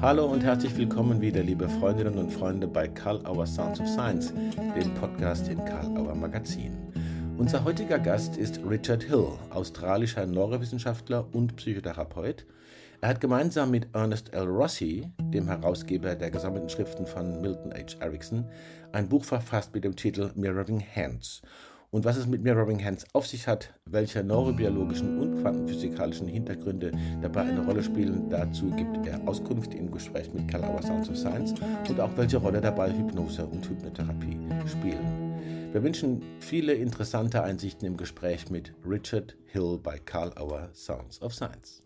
Hallo und herzlich willkommen wieder, liebe Freundinnen und Freunde, bei Karl Auer Sounds of Science, dem Podcast im Karl Auer Magazin. Unser heutiger Gast ist Richard Hill, australischer Neurowissenschaftler und Psychotherapeut. Er hat gemeinsam mit Ernest L. Rossi, dem Herausgeber der gesammelten Schriften von Milton H. Erickson, ein Buch verfasst mit dem Titel Mirroring Hands und was es mit Mirroring Hands auf sich hat, welche neurobiologischen und quantenphysikalischen Hintergründe dabei eine Rolle spielen, dazu gibt er Auskunft im Gespräch mit Karl Sounds of Science und auch welche Rolle dabei Hypnose und Hypnotherapie spielen. Wir wünschen viele interessante Einsichten im Gespräch mit Richard Hill bei Karl Auer Sounds of Science.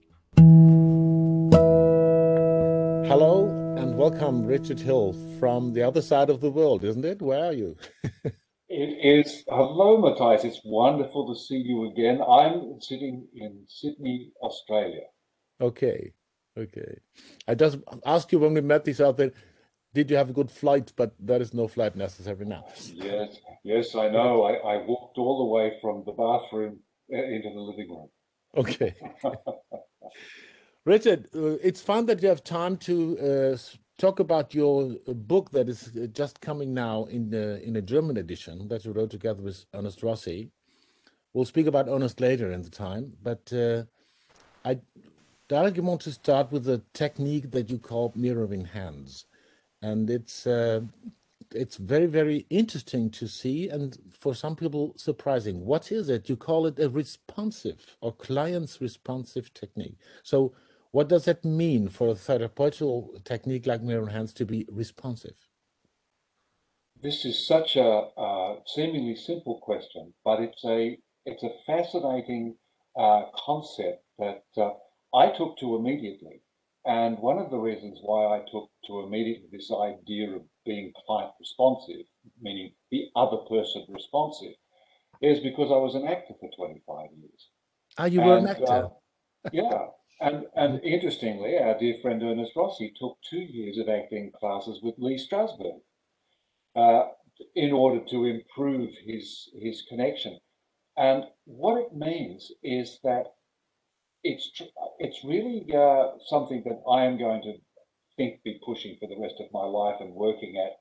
Hello and welcome, Richard Hill, from the other side of the world, isn't it? Where are you? It is. Hello, Matthias. It's wonderful to see you again. I'm sitting in Sydney, Australia. Okay. Okay. I just asked you when we met each other, did you have a good flight? But there is no flight necessary now. Yes. Yes, I know. I, I walked all the way from the bathroom uh, into the living room. Okay. Richard, uh, it's fun that you have time to uh, talk about your book that is uh, just coming now in the in a German edition that you wrote together with Ernest Rossi. We'll speak about Ernest later in the time, but uh, I directly want to start with the technique that you call mirroring hands, and it's uh, it's very very interesting to see, and for some people surprising. What is it? You call it a responsive or client's responsive technique. So what does that mean for a therapeutical technique like mirror hands to be responsive? This is such a, a seemingly simple question, but it's a it's a fascinating uh, concept that uh, I took to immediately. And one of the reasons why I took to immediately this idea of being client responsive, meaning the other person responsive, is because I was an actor for 25 years. Ah, you were an actor? Uh, yeah. And, and interestingly, our dear friend Ernest Rossi took two years of acting classes with Lee Strasberg uh, in order to improve his, his connection. And what it means is that it's, it's really uh, something that I am going to think be pushing for the rest of my life and working at.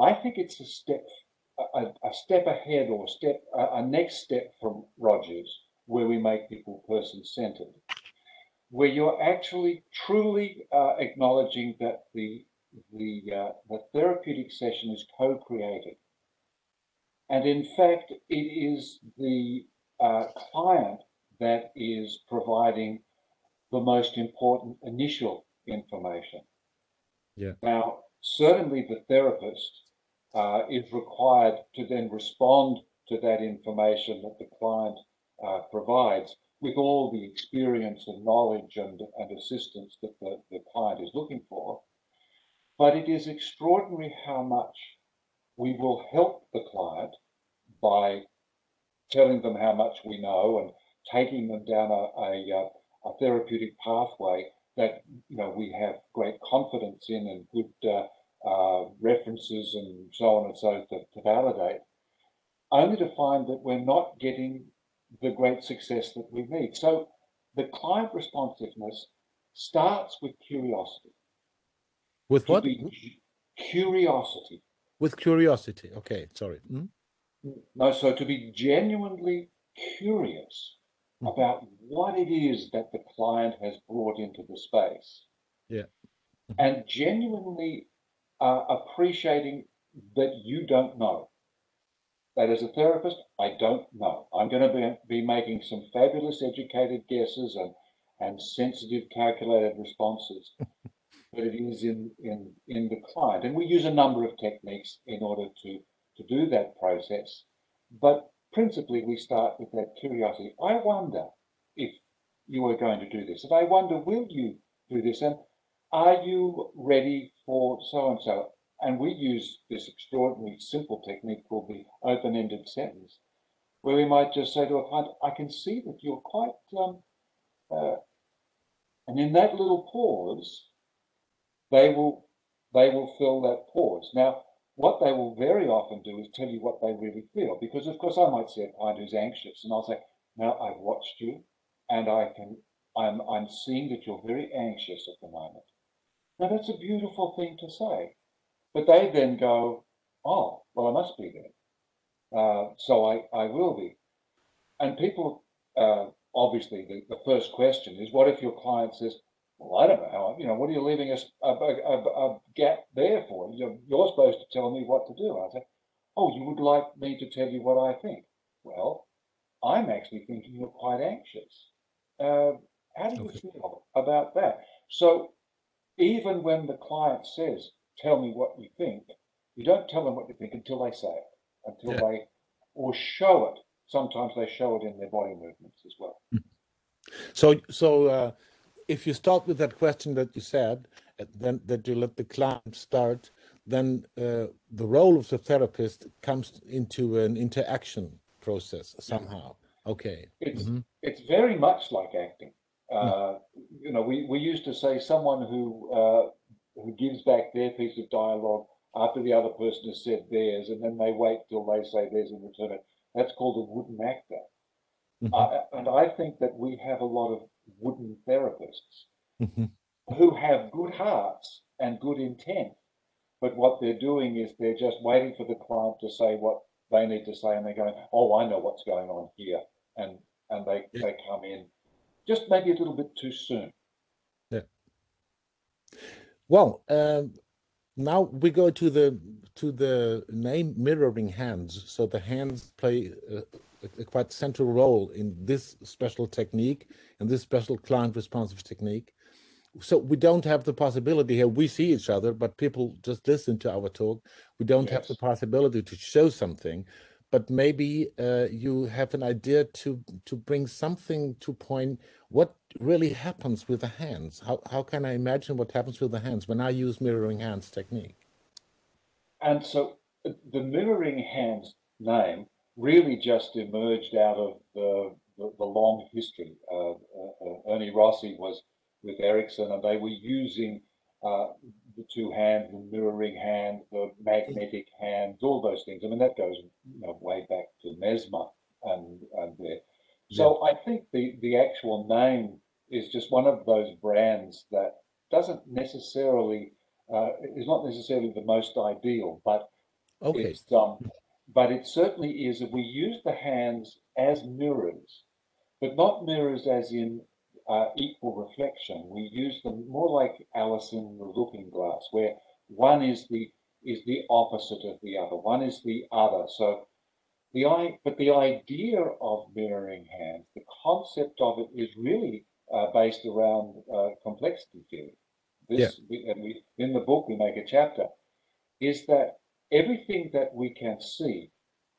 I think it's a step, a, a step ahead or step, a, a next step from Rogers, where we make people person centered where you're actually truly uh, acknowledging that the the uh, the therapeutic session is co-created, and in fact, it is the uh, client that is providing the most important initial information. Yeah. Now, certainly, the therapist uh, is required to then respond to that information that the client uh, provides with all the experience and knowledge and, and assistance that the, the client is looking for. But it is extraordinary how much we will help the client by telling them how much we know and taking them down a, a, a therapeutic pathway that you know we have great confidence in and good uh, uh, references and so on and so to, to validate, only to find that we're not getting the great success that we need. So the client responsiveness starts with curiosity. With what? Curiosity. With curiosity. Okay, sorry. Hmm? No, so to be genuinely curious mm. about what it is that the client has brought into the space. Yeah. And genuinely uh, appreciating that you don't know that as a therapist, I don't know. I'm going to be, be making some fabulous educated guesses and, and sensitive calculated responses. but it is in, in, in the client. And we use a number of techniques in order to, to do that process. But principally, we start with that curiosity. I wonder if you are going to do this. And I wonder, will you do this? And are you ready for so and so? And we use this extraordinarily simple technique called the open ended sentence, where we might just say to a client, I can see that you're quite, um, uh, and in that little pause, they will, they will fill that pause. Now, what they will very often do is tell you what they really feel, because of course I might see a client who's anxious, and I'll say, "Now I've watched you, and I can, I'm, I'm seeing that you're very anxious at the moment. Now that's a beautiful thing to say. But they then go, oh, well, I must be there. Uh, so I, I will be. And people, uh, obviously, the, the first question is, what if your client says, well, I don't know how, you know, what are you leaving a, a, a, a gap there for? You're, you're supposed to tell me what to do. I say, oh, you would like me to tell you what I think. Well, I'm actually thinking you're quite anxious. Uh, how do you okay. feel about that? So even when the client says, tell me what you think, you don't tell them what you think until they say it, until yeah. they, or show it. Sometimes they show it in their body movements as well. Hmm. So, so uh, if you start with that question that you said, then that you let the client start, then uh, the role of the therapist comes into an interaction process somehow. Okay. It's mm -hmm. it's very much like acting. Uh, mm. You know, we, we used to say someone who uh, who gives back their piece of dialogue after the other person has said theirs, and then they wait till they say theirs in return. it. That's called a wooden actor. Mm -hmm. uh, and I think that we have a lot of wooden therapists mm -hmm. who have good hearts and good intent, but what they're doing is they're just waiting for the client to say what they need to say, and they're going, "Oh, I know what's going on here," and and they yeah. they come in just maybe a little bit too soon. Yeah. Well, um, now we go to the to the name mirroring hands. So the hands play a, a, quite central role in this special technique and this special client responsive technique. So we don't have the possibility here. We see each other, but people just listen to our talk. We don't yes. have the possibility to show something but maybe uh, you have an idea to to bring something to point what really happens with the hands. How, how can i imagine what happens with the hands when i use mirroring hands technique? And so uh, the mirroring hands name really just emerged out of the, the, the long history. Uh, uh, ernie rossi was with Erickson and they were using uh, the two hands, the mirroring hand, the magnetic hands, all those things. I mean, that goes know, way back to Mesmer and, and there. So yeah. I think the, the actual name is just one of those brands that doesn't necessarily uh, is not necessarily the most ideal, but okay. it's um, but it certainly is that we use the hands as mirrors, but not mirrors as in uh, equal reflection. We use them more like Alice in the Looking Glass, where one is the is the opposite of the other. One is the other. So the I, but the idea of mirroring hands, the concept of it is really uh, based around uh, complexity theory. This, yeah. we, and we, in the book, we make a chapter, is that everything that we can see,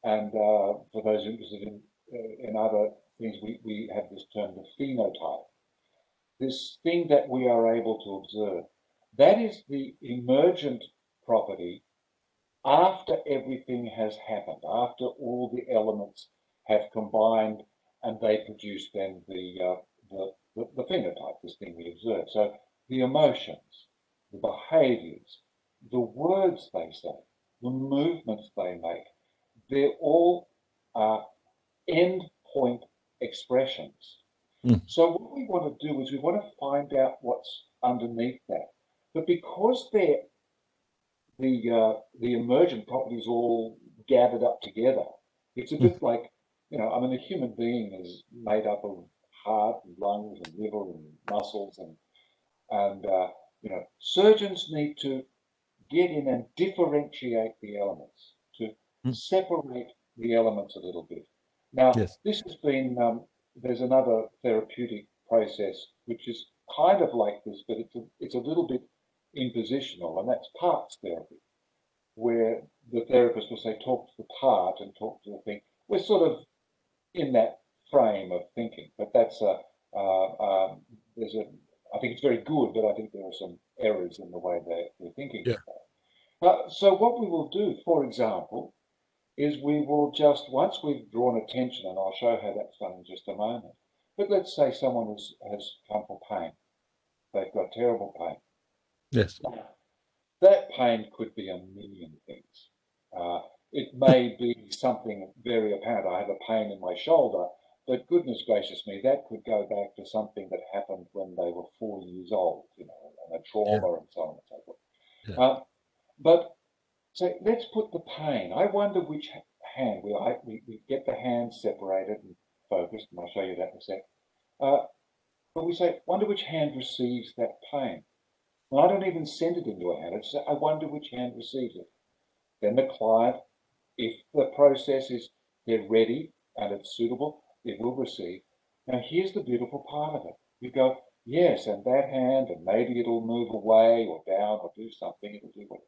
and uh, for those interested in, uh, in other things, we, we have this term, the phenotype this thing that we are able to observe. That is the emergent property after everything has happened, after all the elements have combined and they produce then the, uh, the, the, the phenotype, this thing we observe. So the emotions, the behaviors, the words they say, the movements they make, they're all uh, end point expressions Mm. So what we want to do is we want to find out what's underneath that. But because they're the uh, the emergent properties all gathered up together, it's a bit like you know, I mean, a human being is made up of heart and lungs and liver and muscles and and uh, you know, surgeons need to get in and differentiate the elements to mm. separate the elements a little bit. Now, yes. this has been um, there's another therapeutic process which is kind of like this, but it's a, it's a little bit impositional, and that's parts therapy, where the therapist will say, talk to the part and talk to the thing. We're sort of in that frame of thinking, but that's a, uh, um, there's a, I think it's very good, but I think there are some errors in the way they're, they're thinking. Yeah. Uh, so what we will do, for example, is we will just, once we've drawn attention, and I'll show how that's done in just a moment, but let's say someone has, has come for pain. They've got terrible pain. Yes. That pain could be a million things. Uh, it may be something very apparent. I have a pain in my shoulder, but goodness gracious me, that could go back to something that happened when they were four years old, you know, and a trauma yeah. and so on. And so forth. Yeah. Uh, but so let's put the pain. I wonder which hand we, I, we, we get the hands separated and focused, and I'll show you that in a sec. Uh, but we say, wonder which hand receives that pain. Well, I don't even send it into a hand. I, say, I wonder which hand receives it. Then the client, if the process is they're ready and it's suitable, it will receive. Now, here's the beautiful part of it. You go, yes, and that hand, and maybe it'll move away or down or do something, it'll do whatever.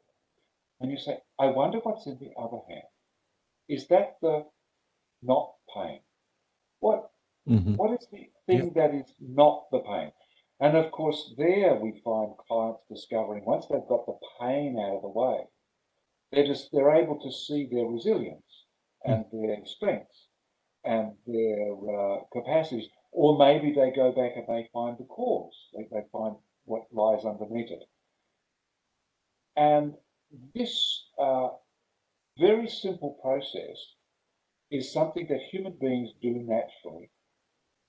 And you say, I wonder what's in the other hand. Is that the not pain? What mm-hmm. what is the thing that is not the pain? And of course, there we find clients discovering once they've got the pain out of the way, they're just they're able to see their resilience and mm. their strengths and their uh, capacities, or maybe they go back and they find the cause, they, they find what lies underneath it. And this uh, very simple process is something that human beings do naturally,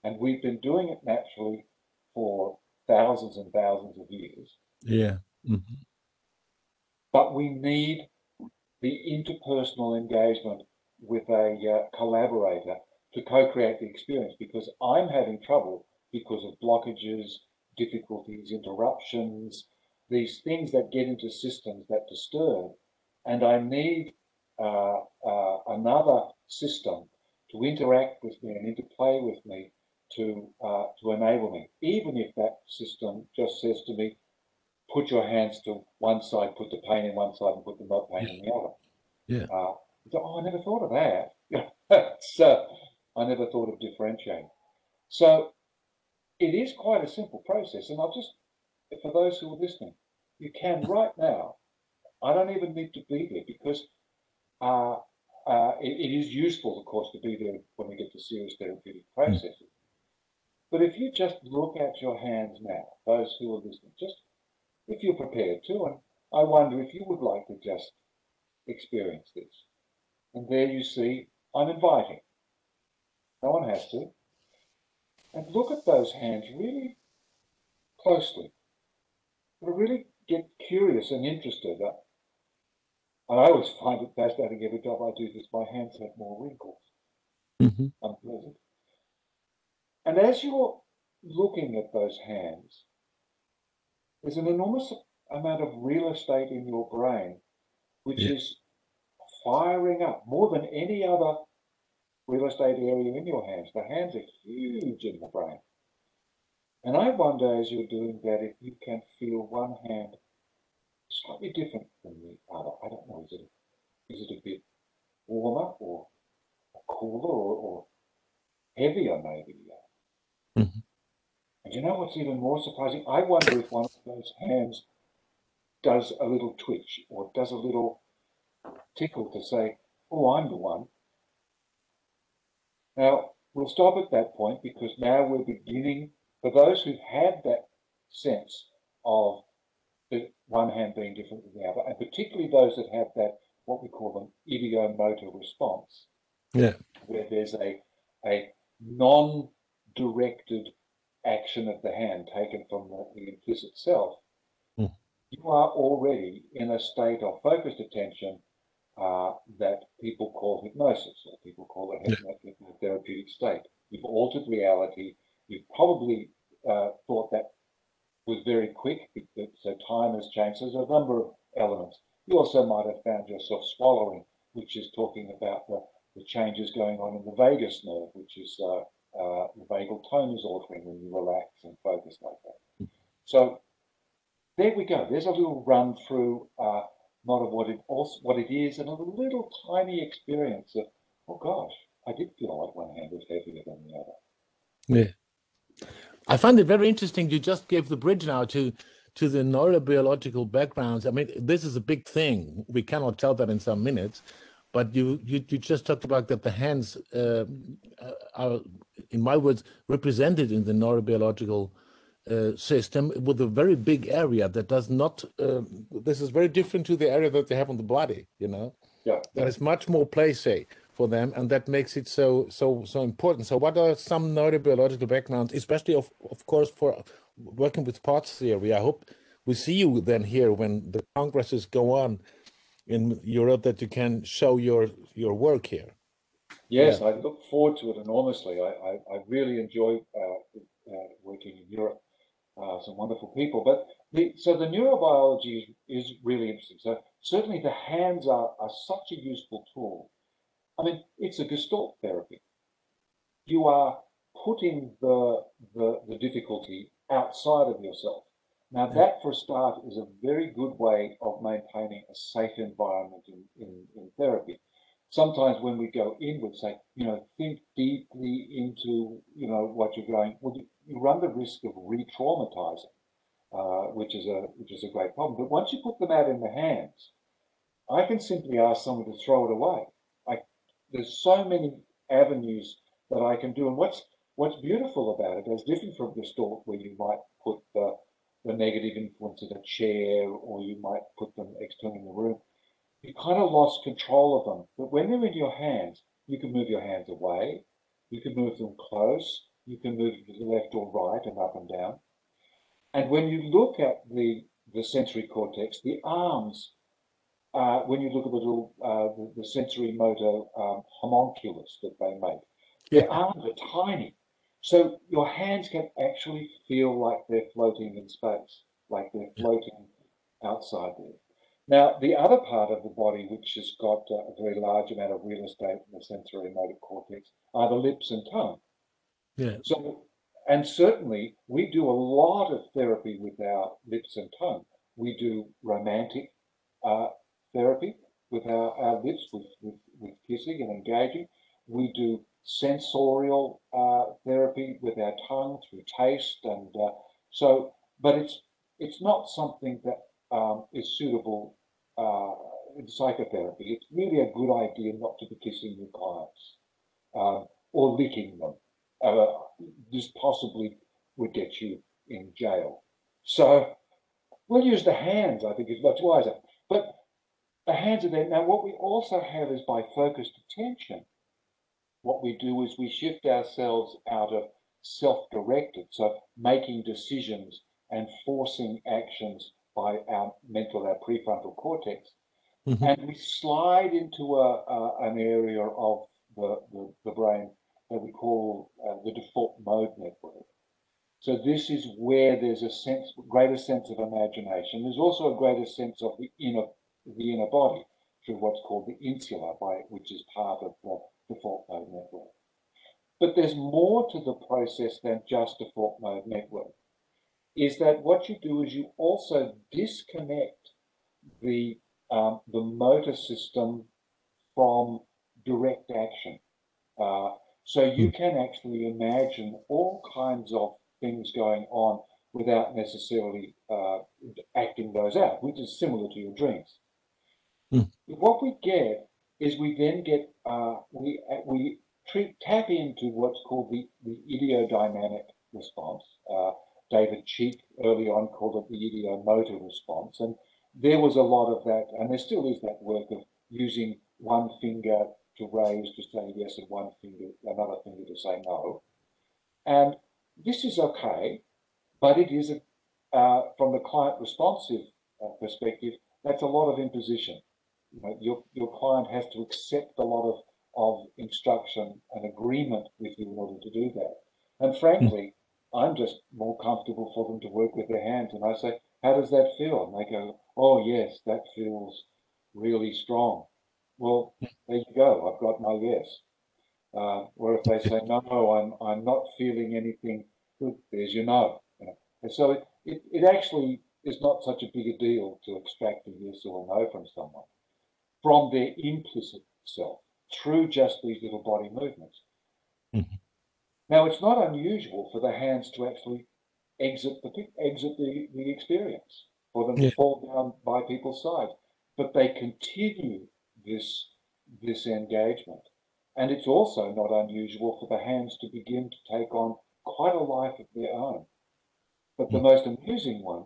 and we've been doing it naturally for thousands and thousands of years. Yeah. Mm-hmm. But we need the interpersonal engagement with a uh, collaborator to co-create the experience because I'm having trouble because of blockages, difficulties, interruptions, these things that get into systems that disturb. And I need uh, uh, another system to interact with me and interplay with me to uh, to enable me, even if that system just says to me, "Put your hands to one side, put the pain in one side, and put the not pain yeah. in the other." Yeah. Uh, so, oh, I never thought of that. so I never thought of differentiating. So it is quite a simple process, and I'll just for those who are listening, you can right now. I don't even need to be there because uh, uh, it, it is useful, of course, to be there when we get to serious therapeutic hmm. processes. But if you just look at your hands now, those who are listening, just if you're prepared to, and I wonder if you would like to just experience this. And there you see, I'm inviting. No one has to. And look at those hands really closely. But really get curious and interested. And I always find it fascinating every time I do this, my hands have more wrinkles. Mm-hmm. Unpleasant. And as you're looking at those hands, there's an enormous amount of real estate in your brain which yeah. is firing up more than any other real estate area in your hands. The hands are huge in the brain. And I wonder as you're doing that if you can feel one hand slightly different from the other. I don't know, is it, is it a bit warmer or cooler or, or heavier maybe? Uh, Mm-hmm. And you know what's even more surprising? I wonder if one of those hands does a little twitch or does a little tickle to say, oh, I'm the one. Now, we'll stop at that point because now we're beginning, for those who've had that sense of the one hand being different than the other, and particularly those that have that, what we call an ideomotor response, yeah. where there's a, a non directed action of the hand taken from the, the implicit self, mm. you are already in a state of focused attention uh, that people call hypnosis or people call a hypnotherapeutic state. You've altered reality. You've probably uh, thought that was very quick, so time has changed. There's a number of elements. You also might have found yourself swallowing, which is talking about the, the changes going on in the vagus nerve, which is uh, uh, the vagal tone is altering when you relax and focus like that. So there we go. There's a little run through uh, not of what it also what it is, and a little tiny experience of oh gosh, I did feel like one hand was heavier than the other. Yeah, I find it very interesting. You just gave the bridge now to to the neurobiological backgrounds. I mean, this is a big thing. We cannot tell that in some minutes, but you you, you just talked about that the hands uh, are, in my words, represented in the neurobiological uh, system with a very big area that does not. Uh, this is very different to the area that they have on the body. You know, yeah, there is much more play, say, for them, and that makes it so so so important. So, what are some neurobiological backgrounds, especially of of course for working with parts theory? I hope we see you then here when the congresses go on in Europe that you can show your your work here. Yes, yeah. I look forward to it enormously. I, I, I really enjoy uh, uh, working in Europe. Uh, some wonderful people, but the, so the neurobiology is, is really interesting. So certainly the hands are, are such a useful tool. I mean, it's a gestalt therapy. You are putting the, the, the difficulty outside of yourself. Now, that for a start is a very good way of maintaining a safe environment in, in, in therapy. Sometimes when we go inward, say, you know, think deeply into, you know, what you're going, well, you, you run the risk of re-traumatizing, uh, which is a which is a great problem. But once you put them out in the hands, I can simply ask someone to throw it away. I, there's so many avenues that I can do, and what's what's beautiful about it is different from gestalt where you might put the the negative influence in a chair or you might put them externally in the room. You kind of lost control of them. But when they're in your hands, you can move your hands away, you can move them close, you can move them to the left or right and up and down. And when you look at the, the sensory cortex, the arms, uh, when you look at the little uh, the, the, sensory motor um, homunculus that they make, yeah. the arms are tiny. So your hands can actually feel like they're floating in space, like they're floating outside there. Now, the other part of the body, which has got a very large amount of real estate in the sensory motor cortex, are the lips and tongue. Yeah. So, and certainly we do a lot of therapy with our lips and tongue. We do romantic uh, therapy with our, our lips, with, with, with kissing and engaging. We do sensorial uh, therapy with our tongue through taste, and uh, so. But it's it's not something that um, is suitable uh, in psychotherapy. It's really a good idea not to be kissing your clients um, or licking them. Uh, this possibly would get you in jail. So we'll use the hands. I think is much wiser. But the hands are there. Now, what we also have is by focused attention what we do is we shift ourselves out of self directed, so making decisions and forcing actions by our mental, our prefrontal cortex. Mm-hmm. And we slide into a, a, an area of the, the, the, brain that we call uh, the default mode network. So this is where there's a sense, greater sense of imagination. There's also a greater sense of the inner, the inner body through what's called the insula, by which is part of the default mode network. But there's more to the process than just a default mode network. Is that what you do is you also disconnect the um, the motor system from direct action. Uh, so you hmm. can actually imagine all kinds of things going on without necessarily uh, acting those out, which is similar to your dreams. Mm. What we get is we then get uh, we uh, we treat, tap into what's called the, the ideodynamic response. Uh, David Cheek early on called it the ideomotor response, and there was a lot of that, and there still is that work of using one finger to raise to say yes and one finger, another finger to say no, and this is okay, but it is a, uh, from the client responsive uh, perspective, that's a lot of imposition you know, your, your client has to accept a lot of, of instruction and agreement with you in order to do that. And frankly, I'm just more comfortable for them to work with their hands. And I say, how does that feel? And they go, oh, yes, that feels really strong. Well, there you go. I've got my yes. Uh, or if they say, no, no, I'm, I'm not feeling anything good, there's your no. You know? And so it, it, it actually is not such a big a deal to extract a yes or a no from someone from their implicit self through just these little body movements. Mm-hmm. Now, it's not unusual for the hands to actually exit the exit the, the experience, for them yeah. to fall down by people's sides, but they continue this this engagement. And it's also not unusual for the hands to begin to take on quite a life of their own. But the mm-hmm. most amusing one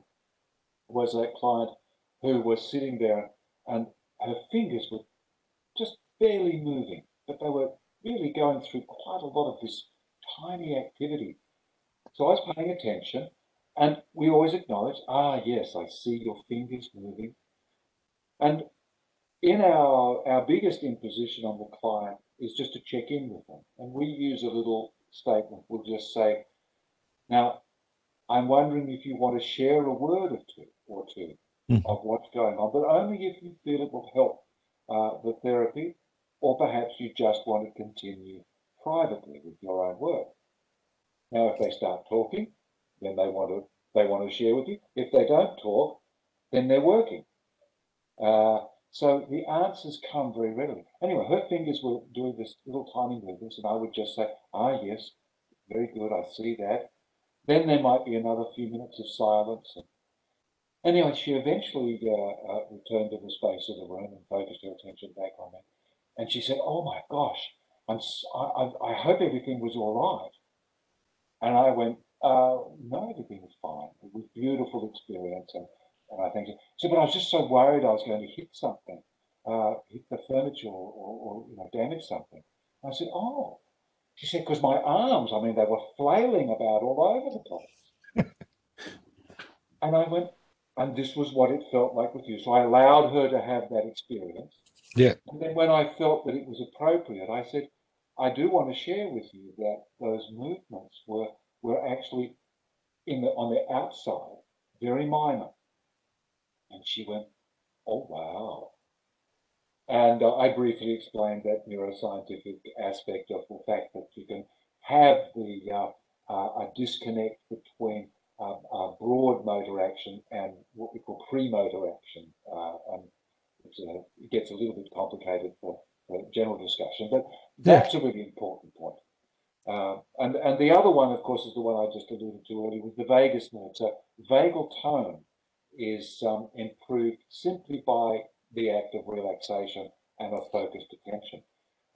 was a client who was sitting there and her fingers were just barely moving, but they were really going through quite a lot of this tiny activity. So I was paying attention, And we always acknowledge, ah, yes, I see your fingers moving. And in our, our biggest imposition on the client is just to check in with them. And we use a little statement. We'll just say, now, I'm wondering if you want to share a word or two, or 2 Mm. of what's going on, but only if you feel it will help uh, the therapy, or perhaps you just want to continue privately with your own work. Now, if they start talking, then they want to they want to share with you. If they don't talk, then they're working. Uh, so the answers come very readily. Anyway, her fingers were doing this little tiny movements, and I would just say, "Ah, yes, very good. I see that." Then there might be another few minutes of silence. And anyway, she eventually uh, uh, returned to the space of the room and focused her attention back on me. And she said, "Oh my gosh, I'm s- I, I, hope everything was all right." And I went, uh, "No, everything was fine. It was a beautiful experience." And, and I think, so, but I was just so worried I was going to hit something, uh, hit the furniture or, or, or you know, damage something. I said, "Oh." She said, because my arms, I mean, they were flailing about all over the place. and I went, and this was what it felt like with you. So I allowed her to have that experience. Yeah. And then when I felt that it was appropriate, I said, I do want to share with you that those movements were were actually in the on the outside, very minor. And she went, Oh wow. And uh, I briefly explained that neuroscientific aspect of the fact that you can have the uh, uh, a disconnect between uh, broad motor action and what we call premotor action. Uh, and a, it gets a little bit complicated for, for general discussion, but that's a really important point. Uh, and, and the other one, of course, is the one I just alluded to earlier, was the vagus nerve. So vagal tone is um, improved simply by the act of relaxation and of focused attention.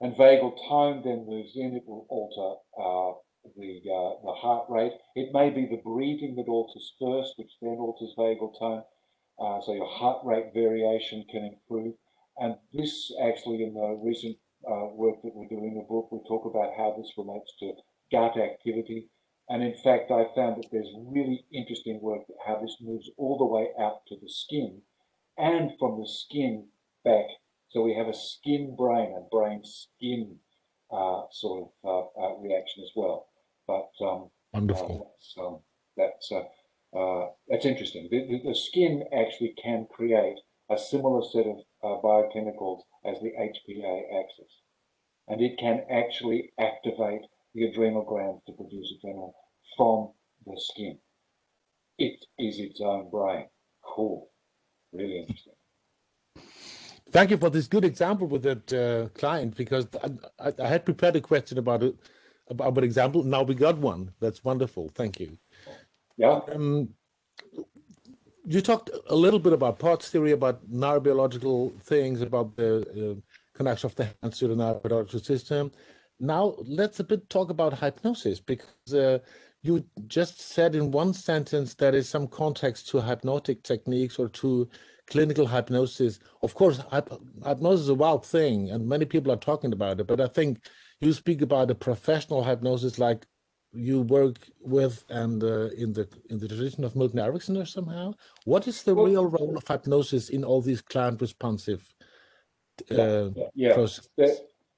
And vagal tone then moves in, it will alter uh, the, uh, the heart rate. It may be the breathing that alters first, which then alters vagal tone. Uh, so your heart rate variation can improve. And this actually, in the recent uh, work that we do in the book, we talk about how this relates to gut activity. And in fact, I found that there's really interesting work how this moves all the way out to the skin and from the skin back. So we have a skin brain and brain skin uh, sort of uh, uh, reaction as well. But um, Wonderful. uh, that's um, that's, uh, uh, that's interesting. The, the, the skin actually can create a similar set of uh, biochemicals as the HPA axis, and it can actually activate the adrenal glands to produce adrenaline from the skin. It is its own brain. Cool. Really interesting. Thank you for this good example with that uh, client because I, I, I had prepared a question about it about example. Now we got one. That's wonderful. Thank you. Yeah. Um, you talked a little bit about parts theory, about neurobiological things, about the uh, connection of the hands to the neurobiological system. Now let's a bit talk about hypnosis because uh, you just said in one sentence there is some context to hypnotic techniques or to clinical hypnosis. Of course, hyp- hypnosis is a wild thing, and many people are talking about it. But I think you speak about a professional hypnosis, like you work with and uh, in the in the tradition of Milton Erickson or somehow. What is the Well- real role of hypnosis in all these client responsive uh, Yeah. processes?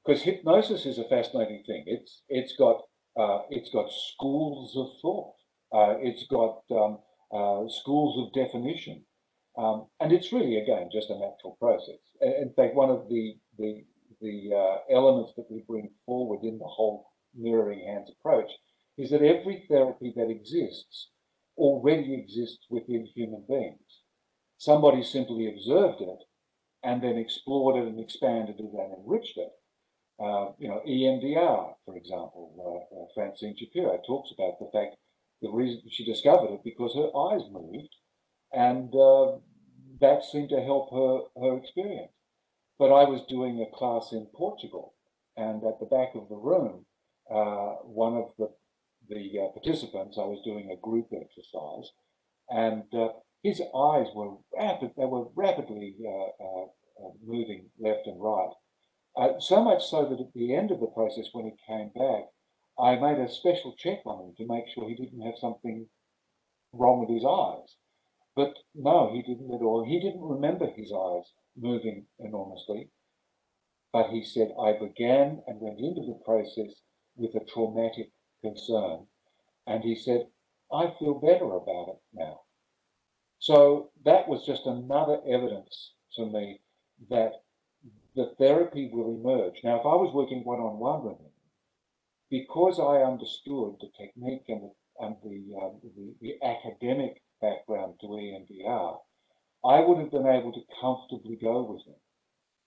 Because hypnosis is a fascinating thing. It's it's got uh, it's got schools of thought. Uh, it's got um, uh, schools of definition, um, and it's really again just a natural process. In fact, one of the the the uh, elements that we bring forward in the whole mirroring hands approach is that every therapy that exists already exists within human beings. Somebody simply observed it and then explored it and expanded it and enriched it. Uh, you know, EMDR, for example, uh, uh, Francine Shapiro talks about the fact the reason she discovered it because her eyes moved, and uh, that seemed to help her her experience. But I was doing a class in Portugal, and at the back of the room, uh, one of the the uh, participants, I was doing a group exercise, and uh, his eyes were rapid. They were rapidly uh, uh, moving left and right. So much so that at the end of the process, when he came back, I made a special check on him to make sure he didn't have something wrong with his eyes. But no, he didn't at all. He didn't remember his eyes moving enormously. But he said, I began and went into the process with a traumatic concern. And he said, I feel better about it now. So that was just another evidence to me that the therapy will emerge. Now, if I was working one on one with him, because I understood the technique and the, and the, um, the, the academic background to EMDR, I would have been able to comfortably go with him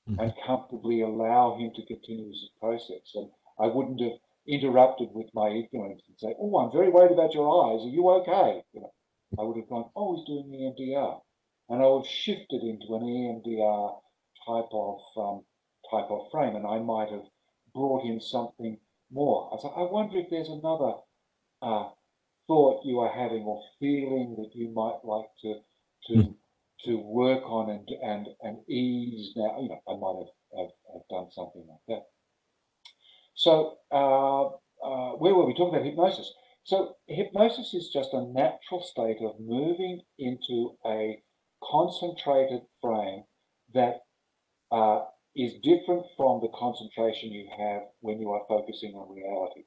mm-hmm. and comfortably allow him to continue his process. And I wouldn't have interrupted with my ignorance and say, "Oh, I'm very worried about your eyes. Are you okay?" You know, I would have gone, "Oh, he's doing EMDR," and I would have shifted into an EMDR type of um, type of frame, and I might have brought in something more. I said, "I wonder if there's another uh, thought you are having or feeling that you might like to to mm. To work on and and and ease now." You know, I might have, have, have done something like that. So, uh, uh, where were we talking about hypnosis? So, hypnosis is just a natural state of moving into a concentrated frame that uh, is different from the concentration you have when you are focusing on reality.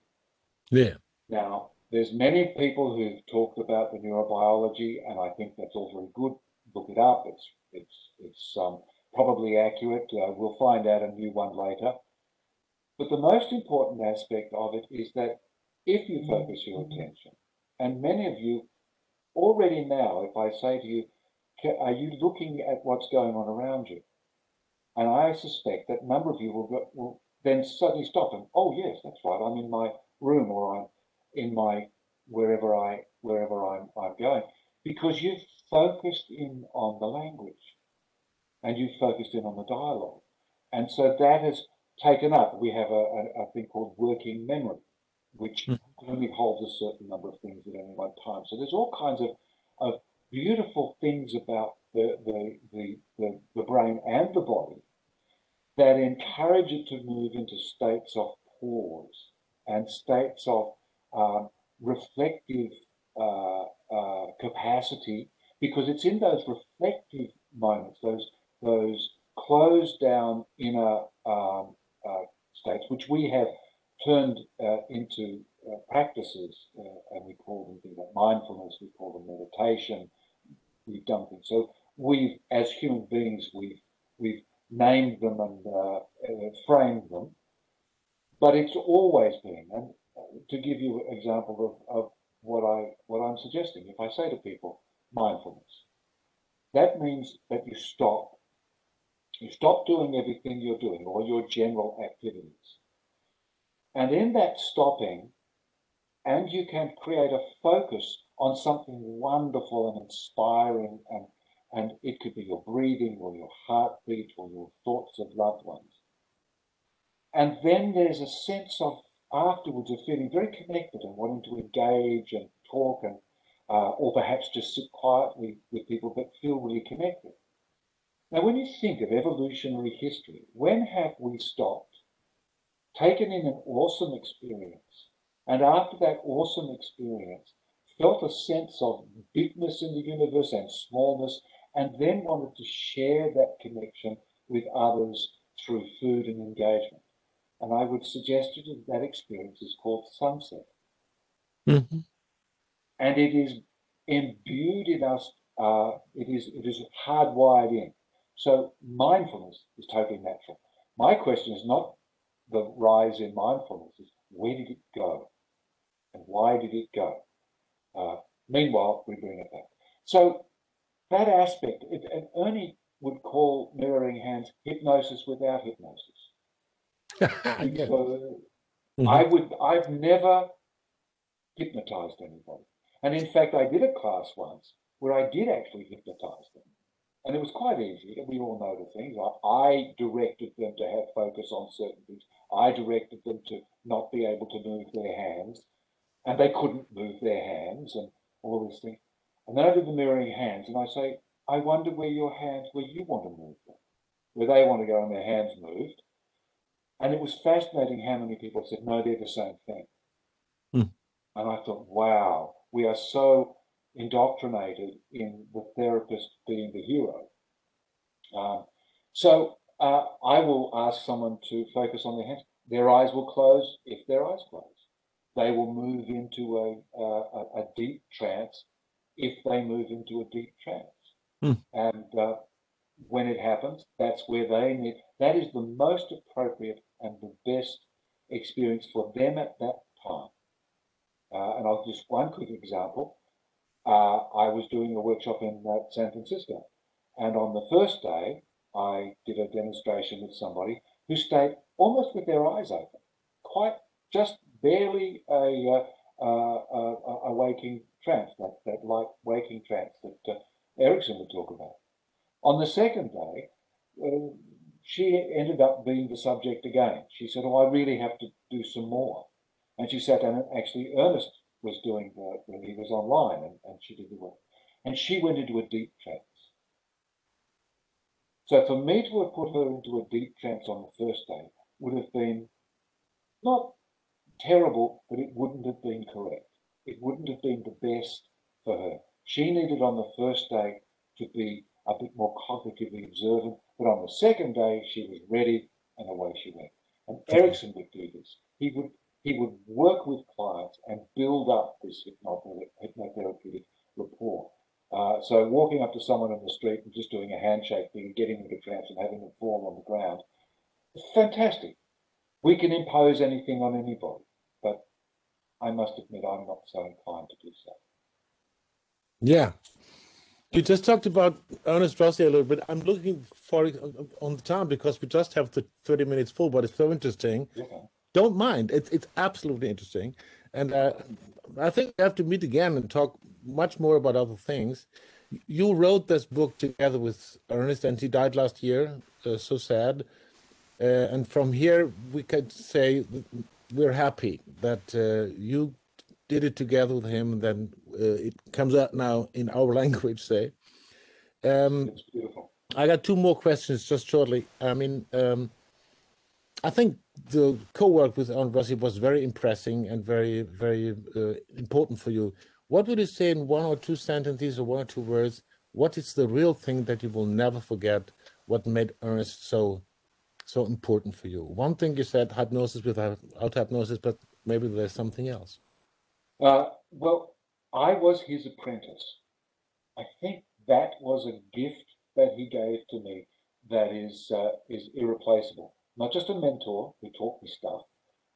Yeah. Now, there's many people who've talked about the neurobiology, and I think that's all very good. Look it up. It's it's it's um, probably accurate. Uh, we'll find out a new one later. But the most important aspect of it is that if you focus your attention, and many of you already now, if I say to you, are you looking at what's going on around you? And I suspect that a number of you will, will then suddenly stop and, oh yes, that's right, I'm in my room or I'm in my wherever I wherever I'm, I'm going, because you've focused in on the language and you've focused in on the dialogue, and so that has taken up. We have a, a, a thing called working memory, which mm. only holds a certain number of things at any one time. So there's all kinds of, of beautiful things about the, the, the, the, the brain and the body that encourage it to move into states of pause and states of um, reflective uh, uh, capacity because it's in those reflective moments, those those closed down inner um, uh, states, which we have turned uh, into uh, practices, and we call them things like mindfulness, we call them meditation. We've done things. So we've, as human beings, we've we've named them and uh, framed them, but it's always been. And to give you an example of, of what I what I'm suggesting, if I say to people mindfulness, that means that you stop you stop doing everything you're doing, all your general activities. And in that stopping, and you can create a focus on something wonderful and inspiring, and, and it could be your breathing or your heartbeat or your thoughts of loved ones. And then there's a sense of afterwards of feeling very connected and wanting to engage and talk and uh, or perhaps just sit quietly with people but feel really connected. Now, when you think of evolutionary history, when have we stopped, taken in an awesome experience, and after that awesome experience, felt a sense of bigness in the universe and smallness, and then wanted to share that connection with others through food and engagement? And I would suggest to you that that experience is called sunset. Mm-hmm. And it is imbued in us, uh, it, is, it is hardwired in. So mindfulness is totally natural. My question is not the rise in mindfulness, is where did it go? And why did it go? Uh, meanwhile, we bring it back. So that aspect, it, and Ernie would call mirroring hands hypnosis without hypnosis. mm-hmm. I would, I've never hypnotized anybody. And in fact, I did a class once where I did actually hypnotize them. And it was quite easy. We all know the things. I, I directed them to have focus on certain things. I directed them to not be able to move their hands, and they couldn't move their hands, and all these things. And then I did the mirroring hands, and I say, I wonder where your hands, where you want to move them, where they want to go and their hands moved. And it was fascinating how many people said, no, they're the same thing. Hmm. And I thought, wow, we are so indoctrinated in the therapist being the hero. Um, so uh, I will ask someone to focus on their hands. Their eyes will close if their eyes close. They will move into a, a, a deep trance if they move into a deep trance. Hmm. And uh, when it happens, that's where they need, that is the most appropriate and the best experience for them at that. Uh, and I'll just one quick example. Uh, I was doing a workshop in uh, San Francisco, and on the first day, I did a demonstration with somebody who stayed almost with their eyes open, quite just barely a, uh, a, a waking trance, that, that light waking trance that uh, Erickson would talk about. On the second day, uh, she ended up being the subject again. She said, Oh, I really have to do some more. And she sat down and actually Ernest was doing the, when he was online and, and she did the work. And she went into a deep trance. So for me to have put her into a deep trance on the first day would have been not terrible, but it wouldn't have been correct. It wouldn't have been the best for her. She needed on the first day to be a bit more cognitively observant, but on the second day she was ready and away she went. And Erickson would do this. He would he would work with clients and build up this hypnotherapeutic rapport. Uh, so walking up to someone in the street and just doing a handshake, and getting them to trance and having them fall on the ground, fantastic. We can impose anything on anybody, but I must admit I'm not so inclined to do so. Yeah. You just talked about Ernest Rossi a little bit. I'm looking for it on the time because we just have the 30 minutes full, but it's so interesting. Yeah. Don't mind. It's it's absolutely interesting, and uh, I think we have to meet again and talk much more about other things. You wrote this book together with Ernest, and he died last year. Uh, so sad. Uh, and from here, we could say we're happy that uh, you did it together with him. Then uh, it comes out now in our language. Say. Um, beautiful. I got two more questions just shortly. I mean, um, I think the co-work with Ernest Rossi was very impressing and very, very uh, important for you. What would you say in one or two sentences or one or two words? What is the real thing that you will never forget? What made Ernest so so important for you? One thing you said, hypnosis without hypnosis, but maybe there's something else. Uh, well, I was his apprentice. I think that was a gift that he gave to me that is uh, is irreplaceable. Not just a mentor who taught me stuff.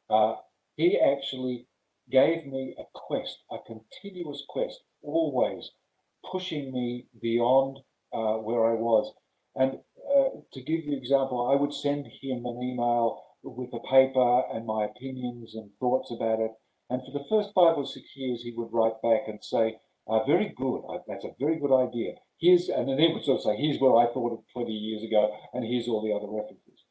Uh, he actually gave me a quest, a continuous quest, always pushing me beyond uh, where I was. And uh, to give you an example, I would send him an email with a paper and my opinions and thoughts about it. And for the first five or six years, he would write back and say, uh, "Very good. Uh, that's a very good idea. Here's," and then he would sort of say, "Here's where I thought of 20 years ago, and here's all the other references."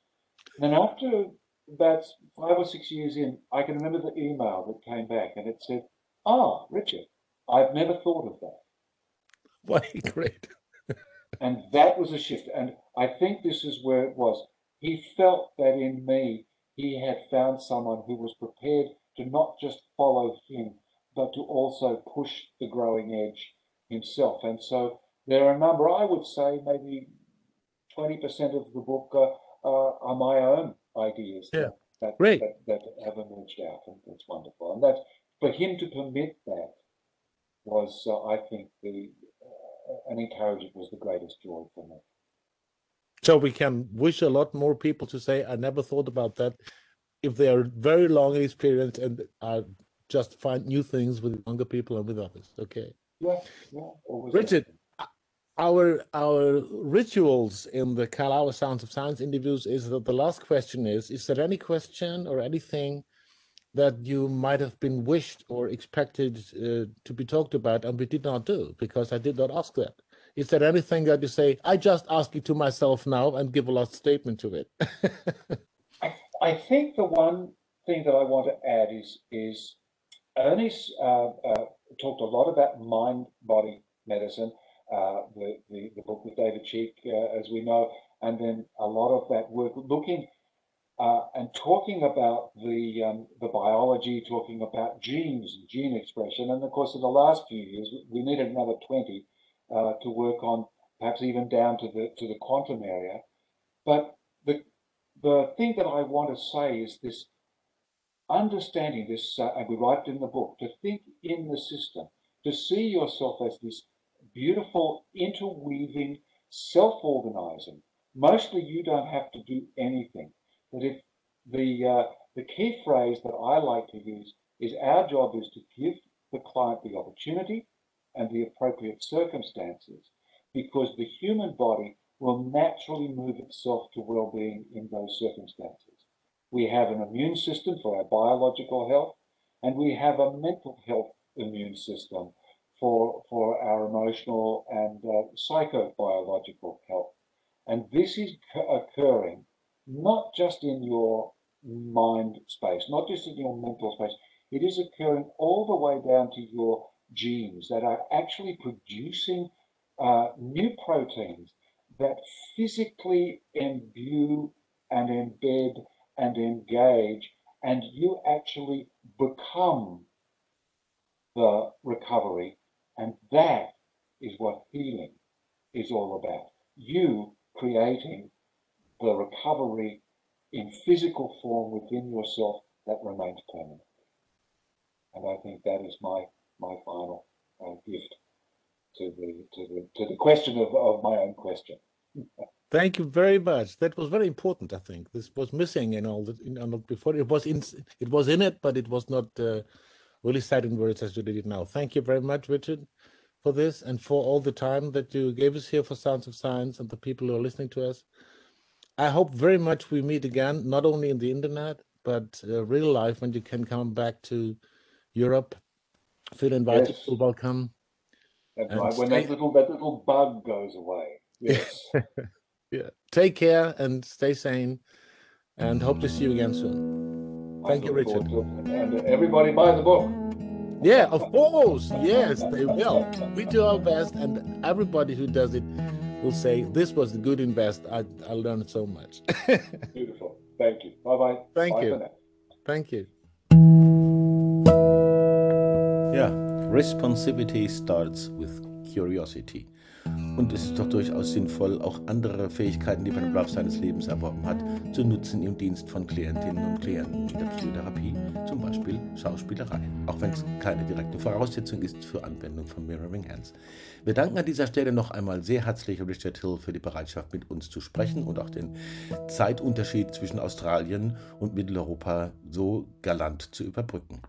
And then after about five or six years in, I can remember the email that came back, and it said, "Ah, Richard, I've never thought of that." Why, great. And that was a shift. And I think this is where it was. He felt that in me, he had found someone who was prepared to not just follow him, but to also push the growing edge himself. And so there are a number, I would say maybe 20% of the book uh, uh, are my own ideas Yeah. that, Great. that, that have emerged out. And it's wonderful. And that for him to permit that was, uh, I think, the uh, and encouragement was the greatest joy for me. So we can wish a lot more people to say, I never thought about that. If they are very long experience and uh, just find new things with younger people and with others. Okay. Yeah, yeah. Richard, our our rituals in the Auer Sounds of Science interviews is that the last question is: Is there any question or anything that you might have been wished or expected uh, to be talked about and we did not do because I did not ask that? Is there anything that you say? I just ask it to myself now and give a last statement to it. I, I think the one thing that I want to add is is Ernest uh, uh, talked a lot about mind body medicine, the, the the book with David Cheek, uh, as we know, and then a lot of that work looking uh, and talking about the um, the biology, talking about genes and gene expression. And of course, in the last few years, we needed another 20 uh, to work on, perhaps even down to the to the quantum area. But the the thing that I want to say is this understanding this, uh, and we write it in the book, to think in the system, to see yourself as this beautiful, interweaving, self-organizing. Mostly, you don't have to do anything. But if the uh, the key phrase that I like to use is our job is to give the client the opportunity and the appropriate circumstances, because the human body will naturally move itself to well-being in those circumstances. We have an immune system for our biological health, and we have a mental health immune system for, for our emotional and uh, psychobiological health. And this is occurring not just in your mind space, not just in your mental space, it is occurring all the way down to your genes that are actually producing uh, new proteins that physically imbue and embed and engage, and you actually become the recovery. And that is what healing is all about. You creating the recovery in physical form within yourself that remains permanent. And I think that is my my final uh, gift to the to the to the question of, of my own question. Thank you very much. That was very important. I think this was missing in all the in, before. It was in it was in it, but it was not uh, really said in words as you did it now. Thank you very much, Richard, for this and for all the time that you gave us here for Sounds of Science and the people who are listening to us. I hope very much we meet again, not only in the internet but uh, real life when you can come back to Europe. Feel invited. Yes. Feel welcome. Right. When that little that little bug goes away. Yes. yeah. Take care and stay sane, and hope to see you again soon. Thank you, Richard. And everybody buy the book. Yeah, of course. Yes, they will. We do our best, and everybody who does it will say, This was the good invest. I, I learned so much. Beautiful. Thank you. Bye bye. Thank bye you. Thank you. Yeah, responsivity starts with curiosity. Und es ist doch durchaus sinnvoll, auch andere Fähigkeiten, die man im Laufe seines Lebens erworben hat, zu nutzen im Dienst von Klientinnen und Klienten in der Psychotherapie, zum Beispiel Schauspielerei, auch wenn es keine direkte Voraussetzung ist für Anwendung von Mirroring Hands. Wir danken an dieser Stelle noch einmal sehr herzlich Richard Hill für die Bereitschaft, mit uns zu sprechen und auch den Zeitunterschied zwischen Australien und Mitteleuropa so galant zu überbrücken.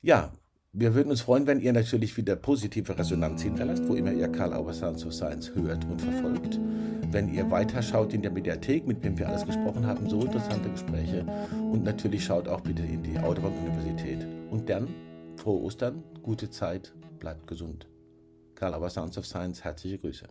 Ja, wir würden uns freuen, wenn ihr natürlich wieder positive Resonanz hinterlasst, wo immer ihr Karl Auer Sounds of Science hört und verfolgt. Wenn ihr weiterschaut in der Mediathek, mit wem wir alles gesprochen haben, so interessante Gespräche. Und natürlich schaut auch bitte in die Audubon-Universität. Und dann, frohe Ostern, gute Zeit, bleibt gesund. Karl Auer Sounds of Science, herzliche Grüße.